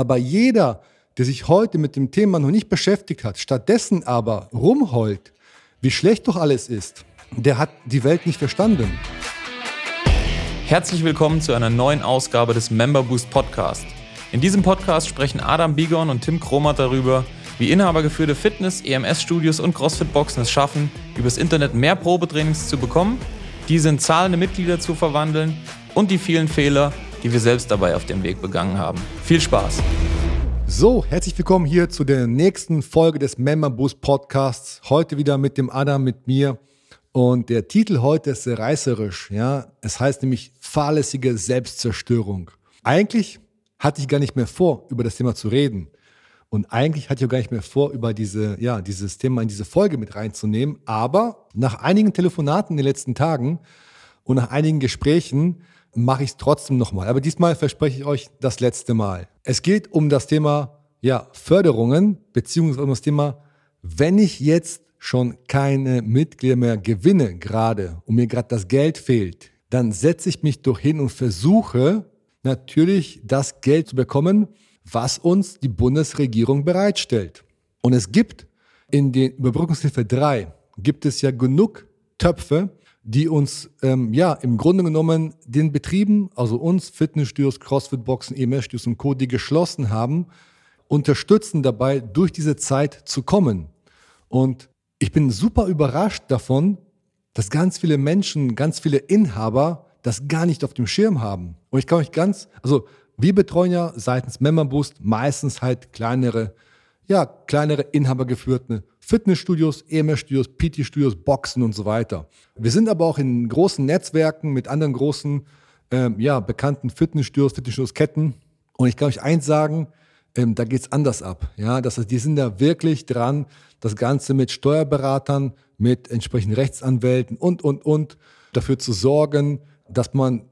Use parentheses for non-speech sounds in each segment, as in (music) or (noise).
Aber jeder, der sich heute mit dem Thema noch nicht beschäftigt hat, stattdessen aber rumheult, wie schlecht doch alles ist, der hat die Welt nicht verstanden. Herzlich willkommen zu einer neuen Ausgabe des Member Boost Podcast. In diesem Podcast sprechen Adam Bigon und Tim Kromat darüber, wie inhabergeführte Fitness-, EMS-Studios und CrossFit-Boxen es schaffen, übers Internet mehr Probetrainings zu bekommen, diese in zahlende Mitglieder zu verwandeln und die vielen Fehler, die wir selbst dabei auf dem Weg begangen haben. Viel Spaß! So, herzlich willkommen hier zu der nächsten Folge des Member Boost Podcasts. Heute wieder mit dem Adam, mit mir. Und der Titel heute ist sehr reißerisch. Ja, es heißt nämlich fahrlässige Selbstzerstörung. Eigentlich hatte ich gar nicht mehr vor, über das Thema zu reden. Und eigentlich hatte ich auch gar nicht mehr vor, über diese, ja, dieses Thema in diese Folge mit reinzunehmen. Aber nach einigen Telefonaten in den letzten Tagen und nach einigen Gesprächen mache ich es trotzdem nochmal. Aber diesmal verspreche ich euch das letzte Mal. Es geht um das Thema ja, Förderungen, beziehungsweise um das Thema, wenn ich jetzt schon keine Mitglieder mehr gewinne gerade und mir gerade das Geld fehlt, dann setze ich mich doch hin und versuche natürlich das Geld zu bekommen, was uns die Bundesregierung bereitstellt. Und es gibt in den Überbrückungshilfe 3 gibt es ja genug Töpfe, die uns ähm, ja im Grunde genommen den Betrieben, also uns Fitnessstudios, Crossfit-Boxen, EMS-Studios und Co., die geschlossen haben, unterstützen dabei, durch diese Zeit zu kommen. Und ich bin super überrascht davon, dass ganz viele Menschen, ganz viele Inhaber das gar nicht auf dem Schirm haben. Und ich kann euch ganz, also wir betreuen ja seitens Member meistens halt kleinere, ja, kleinere inhabergeführte Fitnessstudios, EMS-Studios, PT-Studios, Boxen und so weiter. Wir sind aber auch in großen Netzwerken mit anderen großen, ähm, ja, bekannten Fitnessstudios, Fitnessstudios-Ketten. Und ich kann euch eins sagen, ähm, da geht's anders ab. Ja, das heißt, die sind da wirklich dran, das Ganze mit Steuerberatern, mit entsprechenden Rechtsanwälten und, und, und dafür zu sorgen, dass man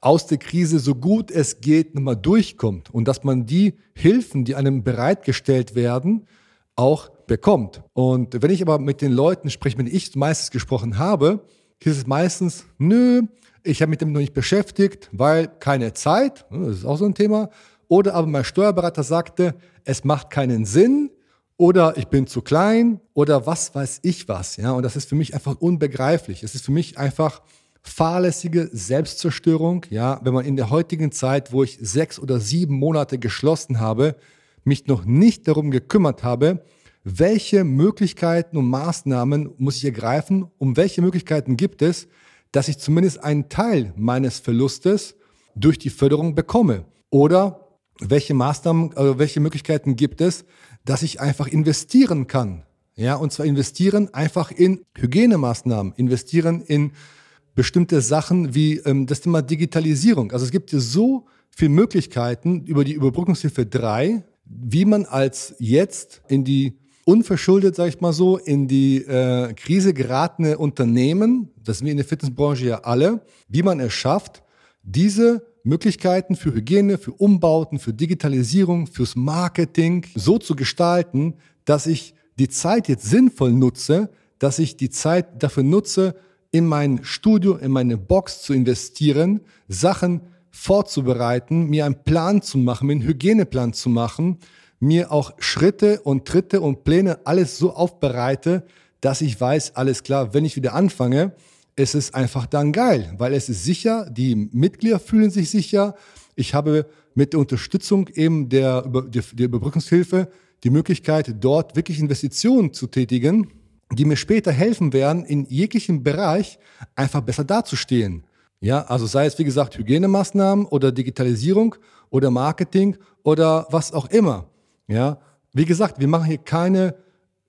aus der Krise so gut es geht nochmal durchkommt und dass man die Hilfen, die einem bereitgestellt werden, auch bekommt. Und wenn ich aber mit den Leuten spreche, mit denen ich meistens gesprochen habe, hieß es meistens, nö, ich habe mich damit noch nicht beschäftigt, weil keine Zeit, ne, das ist auch so ein Thema. Oder aber mein Steuerberater sagte, es macht keinen Sinn oder ich bin zu klein oder was weiß ich was. Ja, und das ist für mich einfach unbegreiflich. Es ist für mich einfach fahrlässige Selbstzerstörung. Ja, wenn man in der heutigen Zeit, wo ich sechs oder sieben Monate geschlossen habe, mich noch nicht darum gekümmert habe, welche Möglichkeiten und Maßnahmen muss ich ergreifen, um welche Möglichkeiten gibt es, dass ich zumindest einen Teil meines Verlustes durch die Förderung bekomme? Oder welche Maßnahmen, also welche Möglichkeiten gibt es, dass ich einfach investieren kann? Ja, und zwar investieren einfach in Hygienemaßnahmen, investieren in bestimmte Sachen wie ähm, das Thema Digitalisierung. Also es gibt so viele Möglichkeiten über die Überbrückungshilfe 3, wie man als jetzt in die unverschuldet, sage ich mal so, in die äh, Krise geratene Unternehmen, das sind wir in der Fitnessbranche ja alle, wie man es schafft, diese Möglichkeiten für Hygiene, für Umbauten, für Digitalisierung, fürs Marketing so zu gestalten, dass ich die Zeit jetzt sinnvoll nutze, dass ich die Zeit dafür nutze, in mein Studio, in meine Box zu investieren, Sachen vorzubereiten, mir einen Plan zu machen, mir einen Hygieneplan zu machen, mir auch Schritte und Tritte und Pläne alles so aufbereite, dass ich weiß, alles klar, wenn ich wieder anfange, es ist einfach dann geil, weil es ist sicher, die Mitglieder fühlen sich sicher. Ich habe mit der Unterstützung eben der, der Überbrückungshilfe die Möglichkeit, dort wirklich Investitionen zu tätigen, die mir später helfen werden, in jeglichem Bereich einfach besser dazustehen. Ja, also sei es wie gesagt Hygienemaßnahmen oder Digitalisierung oder Marketing oder was auch immer. Ja, wie gesagt, wir machen hier keine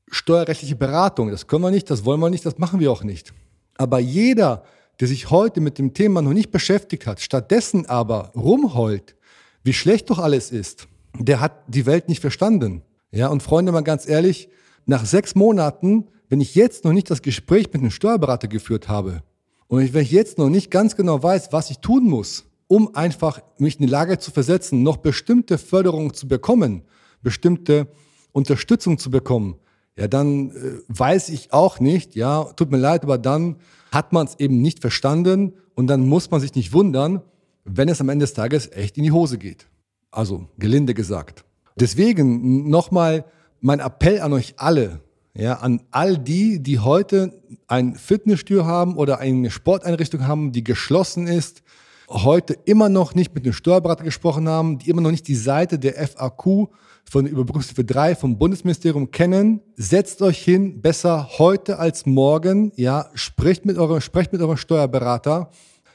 steuerrechtliche Beratung. Das können wir nicht, das wollen wir nicht, das machen wir auch nicht. Aber jeder, der sich heute mit dem Thema noch nicht beschäftigt hat, stattdessen aber rumheult, wie schlecht doch alles ist, der hat die Welt nicht verstanden. Ja, und Freunde, mal ganz ehrlich, nach sechs Monaten, wenn ich jetzt noch nicht das Gespräch mit einem Steuerberater geführt habe und wenn ich jetzt noch nicht ganz genau weiß, was ich tun muss, um einfach mich in die Lage zu versetzen, noch bestimmte Förderungen zu bekommen, bestimmte Unterstützung zu bekommen, ja, dann äh, weiß ich auch nicht, ja, tut mir leid, aber dann hat man es eben nicht verstanden und dann muss man sich nicht wundern, wenn es am Ende des Tages echt in die Hose geht. Also gelinde gesagt. Deswegen nochmal mein Appell an euch alle, ja, an all die, die heute ein Fitnessstudio haben oder eine Sporteinrichtung haben, die geschlossen ist, heute immer noch nicht mit einem Steuerberater gesprochen haben, die immer noch nicht die Seite der FAQ von Überbrückungshilfe 3 vom Bundesministerium kennen, setzt euch hin, besser heute als morgen, ja, sprecht mit eurem, sprecht mit eurem Steuerberater,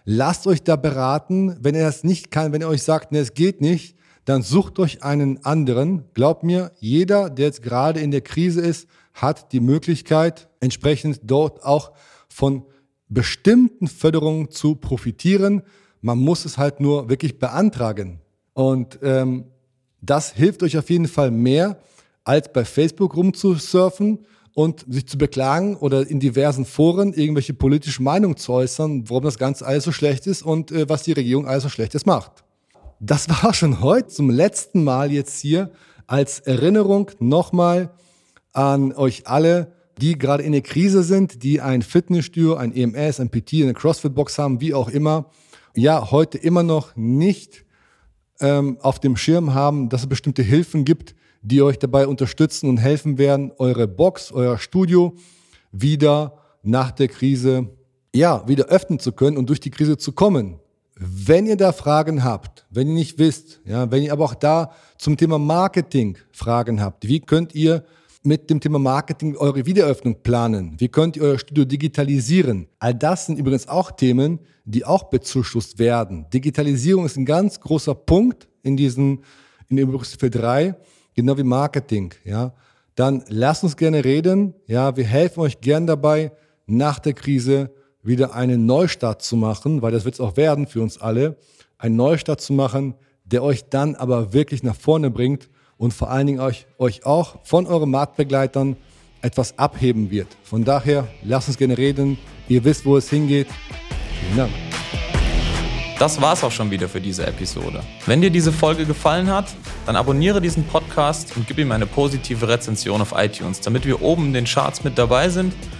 lasst euch da beraten, wenn er das nicht kann, wenn er euch sagt, ne, es geht nicht, dann sucht euch einen anderen. Glaubt mir, jeder, der jetzt gerade in der Krise ist, hat die Möglichkeit, entsprechend dort auch von bestimmten Förderungen zu profitieren. Man muss es halt nur wirklich beantragen. Und ähm, das hilft euch auf jeden Fall mehr, als bei Facebook rumzusurfen und sich zu beklagen oder in diversen Foren irgendwelche politische Meinungen zu äußern, warum das Ganze alles so schlecht ist und äh, was die Regierung alles so Schlechtes macht. Das war (laughs) schon heute zum letzten Mal jetzt hier als Erinnerung nochmal an euch alle, die gerade in der Krise sind, die ein Fitnessstudio, ein EMS, ein PT, eine CrossFit-Box haben, wie auch immer, ja, heute immer noch nicht ähm, auf dem Schirm haben, dass es bestimmte Hilfen gibt, die euch dabei unterstützen und helfen werden, eure Box, euer Studio wieder nach der Krise, ja, wieder öffnen zu können und durch die Krise zu kommen. Wenn ihr da Fragen habt, wenn ihr nicht wisst, ja, wenn ihr aber auch da zum Thema Marketing Fragen habt, wie könnt ihr mit dem Thema Marketing eure Wiedereröffnung planen? Wie könnt ihr euer Studio digitalisieren? All das sind übrigens auch Themen, die auch bezuschusst werden. Digitalisierung ist ein ganz großer Punkt in diesen, in der Berufsfeld 3, genau wie Marketing, ja. Dann lasst uns gerne reden, ja. Wir helfen euch gern dabei, nach der Krise wieder einen Neustart zu machen, weil das wird es auch werden für uns alle, einen Neustart zu machen, der euch dann aber wirklich nach vorne bringt und vor allen Dingen euch, euch auch von euren Marktbegleitern etwas abheben wird. Von daher, lasst uns gerne reden. Ihr wisst, wo es hingeht. Vielen Dank. Das war's auch schon wieder für diese Episode. Wenn dir diese Folge gefallen hat, dann abonniere diesen Podcast und gib ihm eine positive Rezension auf iTunes, damit wir oben in den Charts mit dabei sind